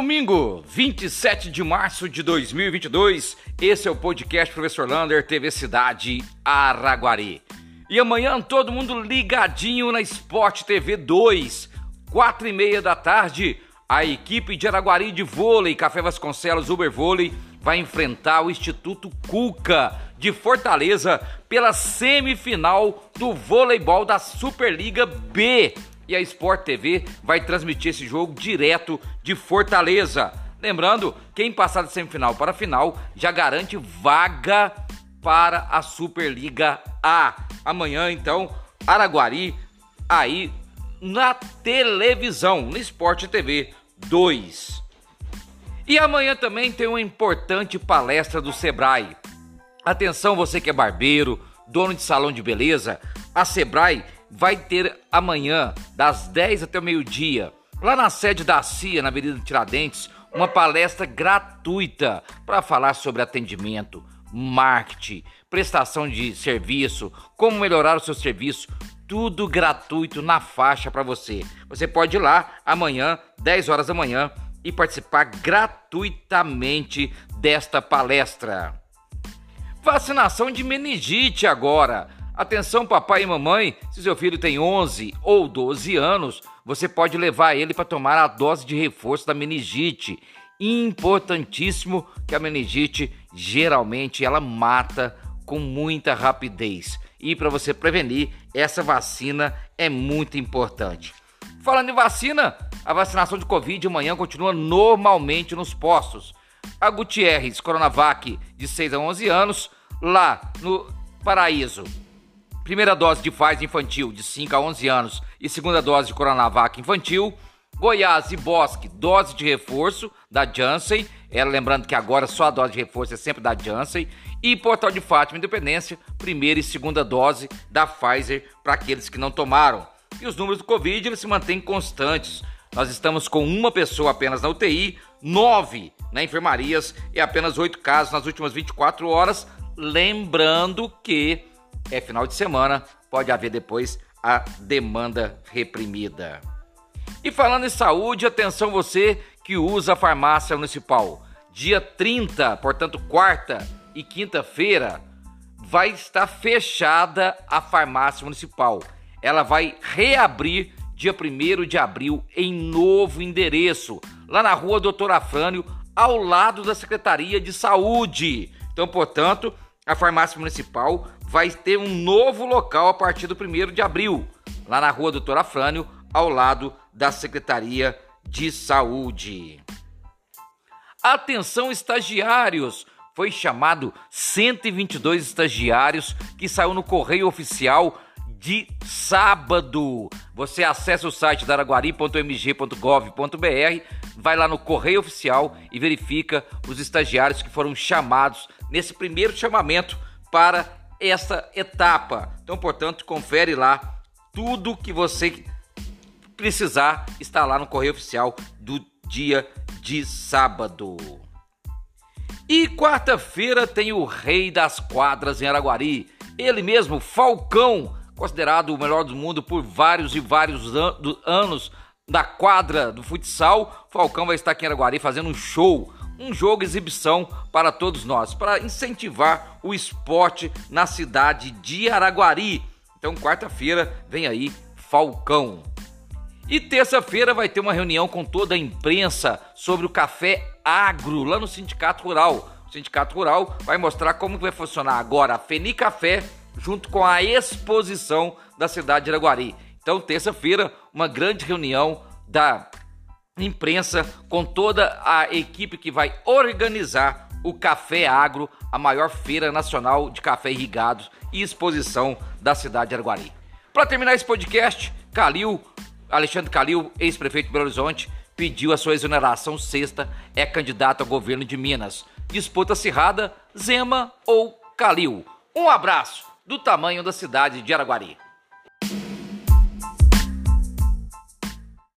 Domingo, 27 de março de 2022, esse é o podcast Professor Lander, TV Cidade Araguari. E amanhã todo mundo ligadinho na Sport TV 2, quatro e meia da tarde, a equipe de Araguari de vôlei, Café Vasconcelos Uber Vôlei, vai enfrentar o Instituto Cuca de Fortaleza pela semifinal do voleibol da Superliga B e a Sport TV vai transmitir esse jogo direto de Fortaleza. Lembrando, quem passar da semifinal para a final já garante vaga para a Superliga A. Amanhã, então, Araguari aí na televisão, no Sport TV 2. E amanhã também tem uma importante palestra do Sebrae. Atenção, você que é barbeiro, dono de salão de beleza, a Sebrae vai ter amanhã, das 10 até o meio-dia, lá na sede da CIA, na Avenida Tiradentes, uma palestra gratuita para falar sobre atendimento, marketing, prestação de serviço, como melhorar o seu serviço, tudo gratuito na faixa para você. Você pode ir lá amanhã, 10 horas da manhã, e participar gratuitamente desta palestra. Vacinação de meningite agora. Atenção, papai e mamãe, se seu filho tem 11 ou 12 anos, você pode levar ele para tomar a dose de reforço da meningite. Importantíssimo que a meningite geralmente ela mata com muita rapidez. E para você prevenir, essa vacina é muito importante. Falando em vacina, a vacinação de Covid amanhã continua normalmente nos postos. A Gutierrez Coronavac, de 6 a 11 anos, lá no Paraíso, Primeira dose de Pfizer infantil de 5 a 11 anos e segunda dose de Coronavac infantil. Goiás e Bosque, dose de reforço da Janssen. É, lembrando que agora só a dose de reforço é sempre da Janssen. E Portal de Fátima Independência, primeira e segunda dose da Pfizer para aqueles que não tomaram. E os números do Covid eles se mantêm constantes. Nós estamos com uma pessoa apenas na UTI, nove na enfermarias e apenas oito casos nas últimas 24 horas. Lembrando que é final de semana, pode haver depois a demanda reprimida. E falando em saúde, atenção você que usa a farmácia municipal. Dia 30, portanto, quarta e quinta-feira, vai estar fechada a farmácia municipal. Ela vai reabrir dia 1 de abril em novo endereço, lá na rua Doutor Afrânio, ao lado da Secretaria de Saúde. Então, portanto, a farmácia municipal vai ter um novo local a partir do 1 de abril, lá na rua Doutor Afrânio, ao lado da Secretaria de Saúde. Atenção, estagiários! Foi chamado 122 estagiários que saiu no correio oficial de sábado. Você acessa o site daraguari.mg.gov.br, vai lá no correio oficial e verifica os estagiários que foram chamados nesse primeiro chamamento para essa etapa. Então, portanto, confere lá tudo que você precisar está lá no correio oficial do dia de sábado. E quarta-feira tem o rei das quadras em Araguari, ele mesmo, Falcão, considerado o melhor do mundo por vários e vários an anos da quadra do futsal. Falcão vai estar aqui em Araguari fazendo um show um jogo exibição para todos nós, para incentivar o esporte na cidade de Araguari. Então, quarta-feira vem aí Falcão. E terça-feira vai ter uma reunião com toda a imprensa sobre o café agro lá no Sindicato Rural. O Sindicato Rural vai mostrar como vai funcionar agora a Feni Café junto com a exposição da cidade de Araguari. Então, terça-feira, uma grande reunião da imprensa com toda a equipe que vai organizar o Café Agro, a maior feira nacional de café irrigado e exposição da cidade de Araguari. Para terminar esse podcast, Calil, Alexandre Calil, ex-prefeito de Belo Horizonte, pediu a sua exoneração sexta, é candidato ao governo de Minas. Disputa acirrada, Zema ou Calil. Um abraço do tamanho da cidade de Araguari.